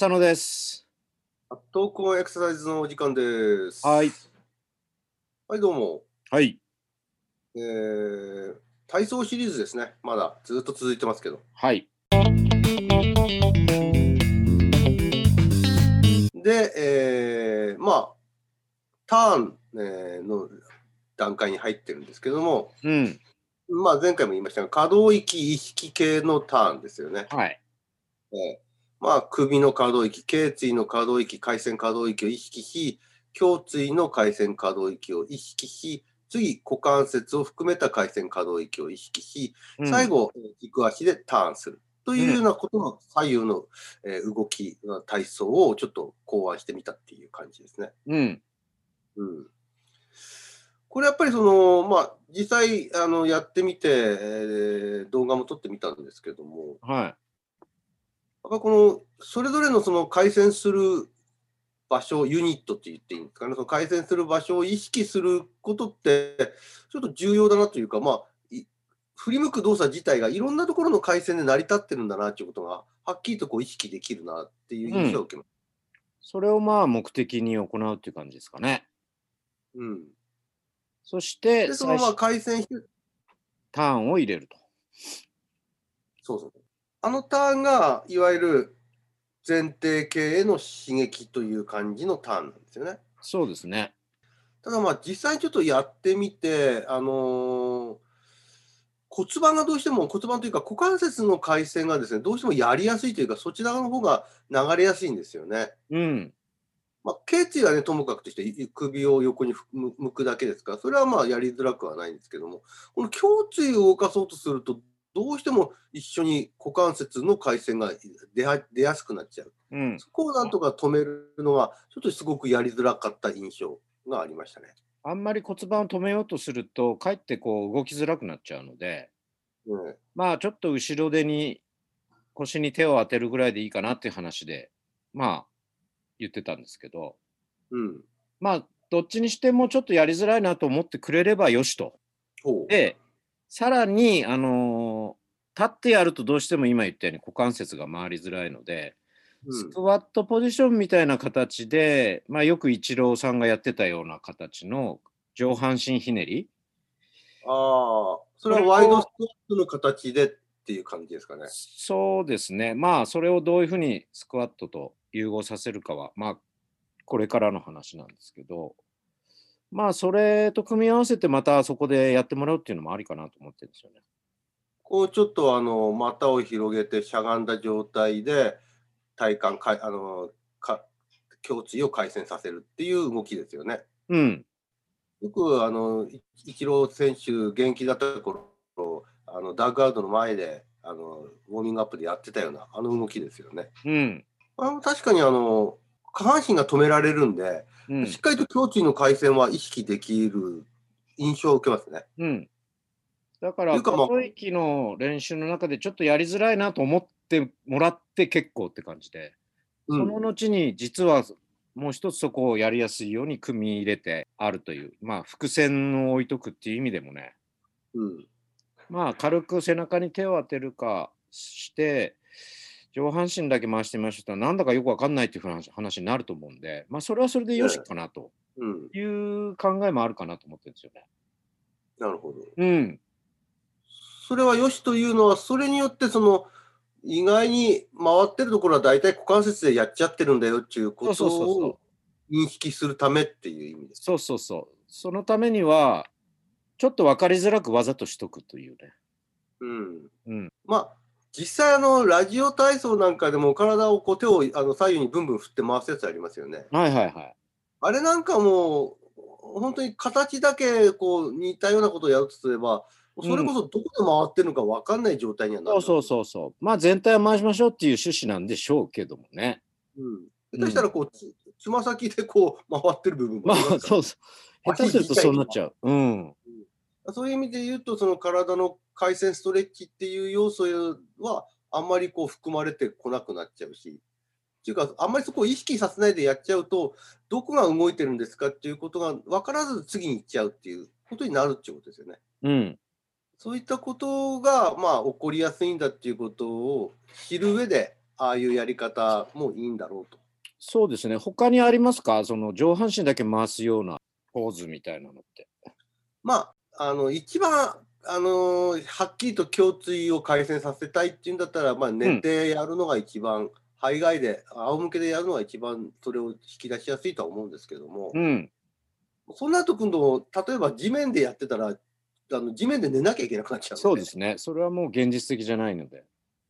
浅野です。投稿エクササイズのお時間です。はい。はい、どうも。はい。えー、体操シリーズですね。まだずっと続いてますけど。はい。で、えー、まあ、ターン、えーの段階に入ってるんですけども、うん。まあ、前回も言いましたが、可動域、意識系のターンですよね。はい。えーまあ、首の可動域、頸椎の可動域、回線可動域を意識し、胸椎の回線可動域を意識し、次、股関節を含めた回線可動域を意識し、うん最。後、えー軸足でターンする。というようなことの左右の、えー動きの体操をちょっと考案してみたっていう感じですね。うん。うん。これやっぱりその、まあ、実際あのやってみて、えー動画も撮ってみたんですけども、はやっぱこのそれぞれのその回線する場所、ユニットって言っていいんですかね、その回線する場所を意識することって、ちょっと重要だなというか、まあ、い振り向く動作自体がいろんなところの回線で成り立ってるんだなということが、はっきりとこう意識できるなっていう印象を受けます。い。それをまあ目的に行うっていう感じですかね。うんそして、で、そのまま回線ターンを入れると。そうそう。あのターンが、いわゆる前提系への刺激という感じのターンなんですよね。そうですね。ただまあ実際にちょっとやってみて、あのー骨盤がどうしても骨盤というか股関節の回線がですねどうしてもやりやすいというかそちらの方が流れやすいんですよね。うん。まあ、頸椎はねともかくとしてい首を横に向向くだけですからそれはまあやりづらくはないんですけどもこの胸椎を動かそうとするとどうしても一緒に股関節の回線が出やすくなっちゃう。うん。そこをなんとか止めるのがちょっとすごくやりづらかった印象がありましたね。あんまり骨盤を止めようとすると、かえってこう動きづらくなっちゃうので、うんまあちょっと後ろ手に腰に手を当てるぐらいでいいかなっていう話で、まあ言ってたんですけど、うんまあどっちにしてもちょっとやりづらいなと思ってくれればよしと。で、さらに、あのー立ってやるとどうしても今言ったように股関節が回りづらいので、スうんクワットポジションみたいな形で、まあ、よくイチローさんがやってたような形の上半身ひねり、ああ、それはワイドスクワットの形でっていう感じですかね。そうですね、まあそれをどういうふうにスクワットと融合させるかは、まあこれからの話なんですけど、まあそれと組み合わせてまたそこでやってもらうっていうのもありかなと思ってるんですよね。こうちょっとあの股を広げてしゃがんだ状態で体幹かあのか胸椎を回旋させるっていう動きですよね。うん、よくあのイイチロー選手現役だった頃あのダッグアウトの前であのウォーミングアップでやってたようなあの動きですよね。うん、あの確かにあの下半身が止められるんで、うんしっかりと胸椎の回旋は意識できる印象を受けますね。うん。だから、可息の練習の中でちょっとやりづらいなと思ってもらって結構って感じで、うん。その後に実はもう一つそこをやりやすいように組み入れてあるという、まあ、伏線を置いとくっていう意味でもね、うん。まあ、軽く背中に手を当てるかして、上半身だけ回してみましょうとなんだかよくわかんないっていう話話になると思うんで、まあ、それはそれでよしかなとうん、いう考えもあるかなと思ってるんですよね。なるほど。うん。それはよしというのは、それによってその意外に回ってるところは大体股関節でやっちゃってるんだよっていうことを認識するためっていう意味です。そうそうそう。そのためには、ちょっと分かりづらくわざとしとくというね。うん、うん。まあ実際あのラジオ体操なんかでも体をこう手をあの左右にブンブン振って回すやつありますよね。はいはいはい。あれなんかもう本当に形だけこう似たようなことをやるとすれば、それこそどこで回ってるのか分かんない状態にはなる。そうそうそうそう。まあ全体を回しましょうっていう趣旨なんでしょうけどもね。うん。下手したらこうつつま先でこう回ってる部分もまありすからそうそう。下手するとそうなっちゃう。うん。そういう意味で言うと、その体の回旋ストレッチっていう要素は、あんまりこう含まれてこなくなっちゃうし、っていうか、あんまりそこを意識させないでやっちゃうと、どこが動いてるんですかっていうことが分からず次に行っちゃうっていうことになるっていうことですよね。うん。そういったことが、まあ、起こりやすいんだっていうことを知る上で、ああいうやり方もいいんだろうと。そうですね。他にありますか？その上半身だけ回すようなポーズみたいなのって。まあ、あの一番あのはっきりと胸椎を回旋させたいっていうんだったら、まあ、寝てやるのが一番、うん、肺外で仰向けでやるのが一番それを引き出しやすいとは思うんですけども、うん、その後今度例えば地面でやってたらあの地面で寝なきゃいけなくなっちゃうそうですね。それはもう現実的じゃないので。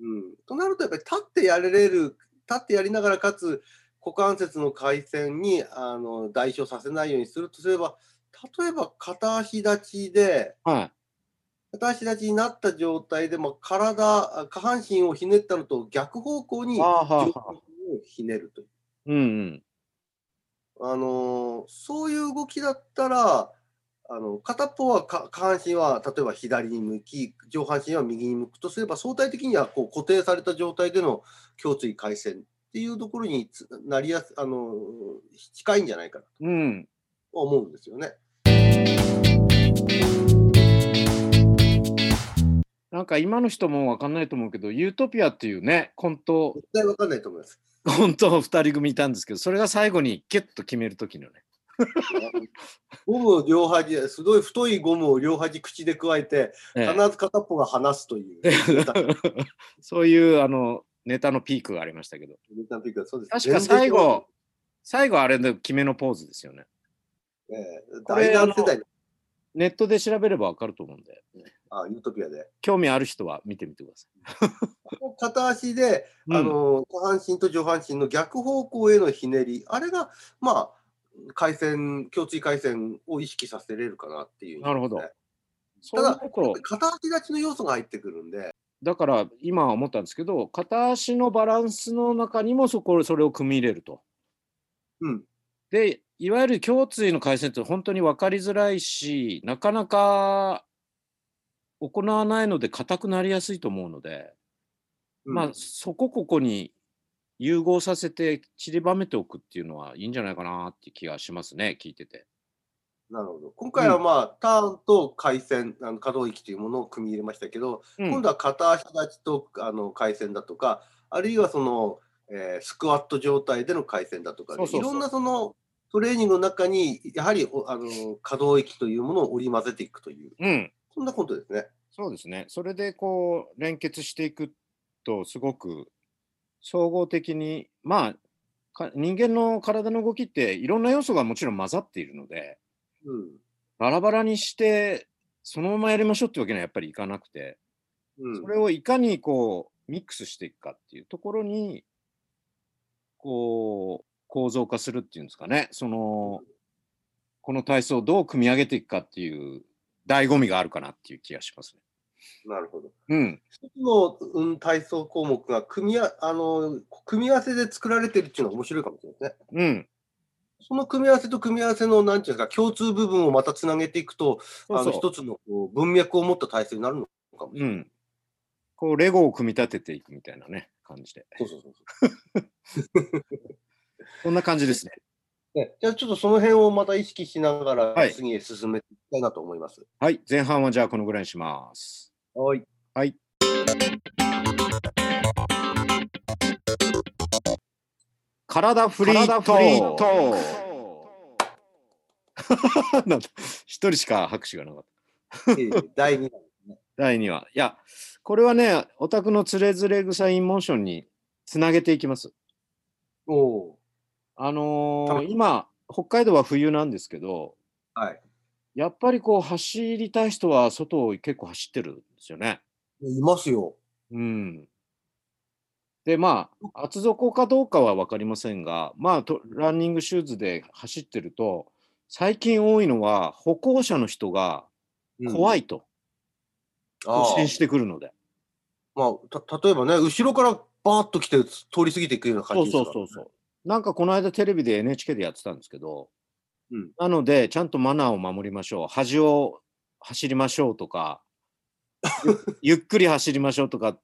うん、となるとやっぱり立ってやれる立ってやりながらかつ股関節の回旋にあの代償させないようにするとすれば例えば片足立ちで、はい、片足立ちになった状態でも体下半身をひねったのと逆方向に上をひねるという。うんうん。あのそういう動きだったらあの片方は下半身は例えば左に向き上半身は右に向くとすれば相対的にはこう固定された状態での胸椎回旋っていうところになりやすあの近いんじゃないかなと思うんですよね。なんか今の人も分かんないと思うけど、ユートピアっていうね、コント。絶対分かんないと思います。コント2人組いたんですけど、それが最後にキュッと決める時のね。ゴムを両端、すごい太いゴムを両端口で加えて、必ず片っぽが離すという。そういうあのネタのピークがありましたけど。ネタのピークそうです確か最後、最後あれで決めのポーズですよね。ええー、大団世代ネットで調べればわかると思うんで。あ、ユートピアで。興味ある人は見てみてください。片足で、あの、下半身と上半身の逆方向へのひねり、あれが、まあ、回線、共通回線を意識させれるかなっていう、ね、なるほど。ただ、片足立ちの要素が入ってくるんで。だから今思ったんですけど、片足のバランスの中にもそこそれを組み入れると。うん。で、いわゆる胸椎の回線って本当に分かりづらいし、なかなか行わないので硬くなりやすいと思うので、うん、まあそこここに融合させて散りばめておくっていうのはいいんじゃないかなって気がしますね、聞いてて。なるほど。今回はまあ、うん、ターンと回線、あの可動域というものを組み入れましたけど、うん、今度は片足立ちとあの回線だとか、あるいはその、えー、スクワット状態での回線だとか、いろんなそのトレーニングの中に、やはりあの可動域というものを織り交ぜていくという、うん、そんなことですね。そうですね。それでこう連結していくと、すごく総合的に、まあ、人間の体の動きっていろんな要素がもちろん混ざっているので、うん、バラバラにしてそのままやりましょうってわけにはやっぱりいかなくて、うん、それをいかにこうミックスしていくかっていうところにこう構造化するっていうんですかね、その、この体操をどう組み上げていくかっていう醍醐味があるかなっていう気がしますね。なるほど。うん。一つの、うん、体操項目が組みああの組み合わせで作られてるっていうのが面白いかもしれないですね。うん。その組み合わせと組み合わせの、なんていうか、共通部分をまたつなげていくと、そうそうあの一つのこう文脈を持った体操になるのかもしれない。うん。こう、レゴを組み立てていくみたいなね、感じで。そうそうそうそう。こんな感じですね。ね、じゃあちょっとその辺をまた意識しながら次へ進めていきたいなと思います。はい、前半はじゃあこのぐらいにします。はい。はい。体フリートーク。なん一人しか拍手がなかった。第2話、ね。第2話。いや、これはね、お宅のつれづれ草インモーションにつなげていきます。おお。あのー、今、北海道は冬なんですけど、はい。やっぱりこう走りたい人は外を結構走ってるんですよね。いますよ。うん。で、まあ、厚底かどうかは分かりませんが、まあと、ランニングシューズで走ってると、最近多いのは歩行者の人が怖いと、突進してくるので。まあ、た例えばね、後ろからバーッと来て通り過ぎていくような感じですか、ね、そうそうそうそう。なんかこの間テレビで NHK でやってたんですけど、うん、なのでちゃんとマナーを守りましょう端を走りましょうとか ゆっくり走りましょうとか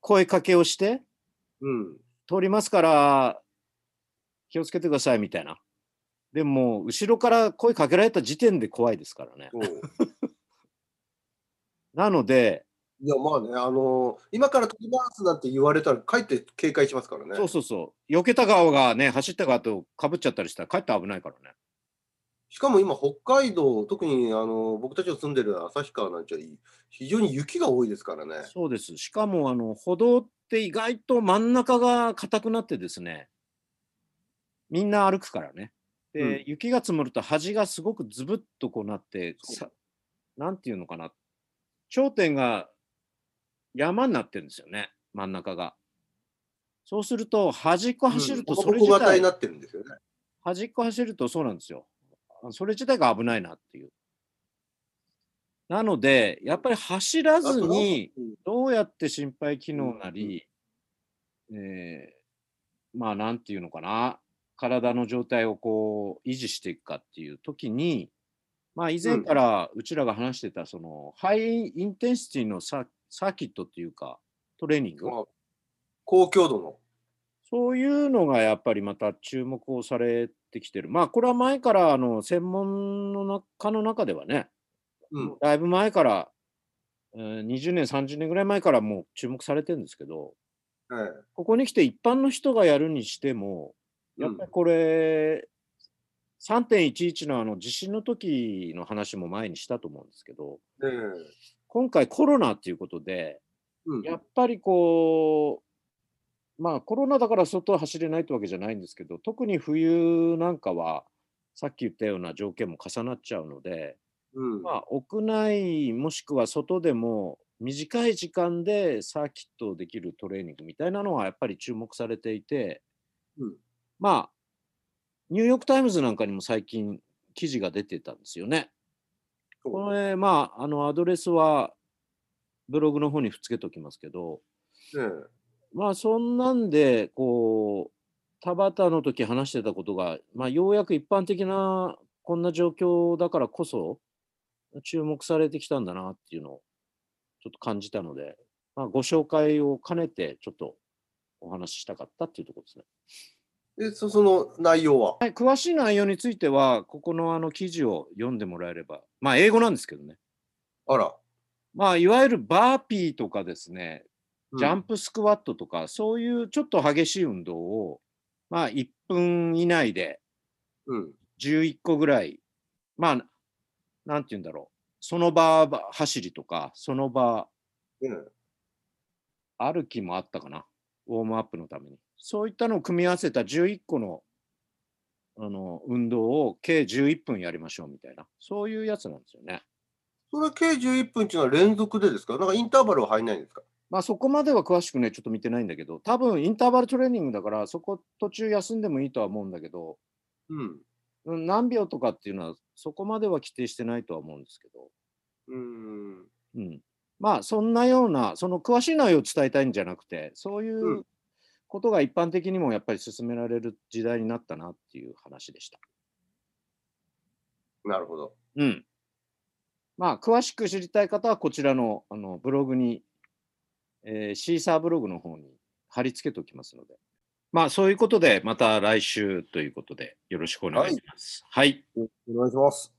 声かけをして、うん、通りますから気をつけてくださいみたいなでも後ろから声かけられた時点で怖いですからね なのでいや、まあね、あの今から飛びますなんて言われたら、かえって警戒しますからね。そうそうそう。避けた側がね、走った側とかぶっちゃったりしたら、かえって危ないからね。しかも今、北海道、特にあの僕たちの住んでる旭川なんちゃ非常に雪が多いですからね。そうです。しかもあの歩道って意外と真ん中が硬くなってですね、みんな歩くからね。で、うん雪が積もると端がすごくズブッとこうなって、なんていうのかな。頂点が山になってるんですよね、真ん中が。そうすると、端っこ走るとうんそれ自体、小型になってるんですよね。端っこ走るとそうなんですよ。あそれ自体が危ないなっていう。なので、やっぱり走らずに、う。ん。どうやって心肺機能なり、えーまあなんていうのかな、体の状態をこう維持していくかっていう時に、まあ以前からうちらが話してた、そのハイインテンシティのササーキットっていうか、トレーニング、まあ高強度の。そういうのがやっぱりまた注目をされてきてる。まあこれは前からあの専門の中の中ではね、うん。だいぶ前から、えー20年、30年ぐらい前からもう注目されてるんですけど、ええここに来て一般の人がやるにしても、やっぱりこれ、3.11のあの地震の時の話も前にしたと思うんですけど、ええ今回コロナっていうことで、うんやっぱりこう、まあコロナだから外は走れないってわけじゃないんですけど、特に冬なんかは、さっき言ったような条件も重なっちゃうので、うん。まあ、屋内もしくは外でも短い時間でサーキットできるトレーニングみたいなのはやっぱり注目されていて、うん。まあ、ニューヨーク・タイムズなんかにも最近記事が出てたんですよね。これ、まあ、あのアドレスはブログの方にくっつけておきますけど、ええまあそんなんで、こう、田畑の時話してたことが、まあようやく一般的なこんな状況だからこそ、注目されてきたんだなっていうのをちょっと感じたので、まあご紹介を兼ねてちょっとお話ししたかったっていうところですね。でそその内容は？はい、詳しい内容については、ここのあの記事を読んでもらえれば、まあ英語なんですけどね。あら。まあいわゆるバーピーとかですね、うんジャンプスクワットとか、そういうちょっと激しい運動を、まあ、1分以内でうん。11個ぐらい、まあ、なんて言うんだろう、その場走りとか、その場ええ歩きもあったかな、ウォームアップのために。そういったのを組み合わせた11個のあの運動を計11分やりましょうみたいな、そういうやつなんですよね。それ計11分っていうのは連続でですか？なんかインターバルは入んないんですか？まあそこまでは詳しくね、ちょっと見てないんだけど、多分インターバルトレーニングだから、そこ途中休んでもいいとは思うんだけど、うん。うん何秒とかっていうのはそこまでは規定してないとは思うんですけど、うん。うん、まあそんなような、その詳しい内容を伝えたいんじゃなくて、そういううんことが一般的にもやっぱり進められる時代になったなっていう話でした。なるほど。うん。まあ詳しく知りたい方はこちらのあのブログに、えーシーサーブログの方に貼り付けておきますので。まあそういうことでまた来週ということでよろしくお願いします。はいお願いします。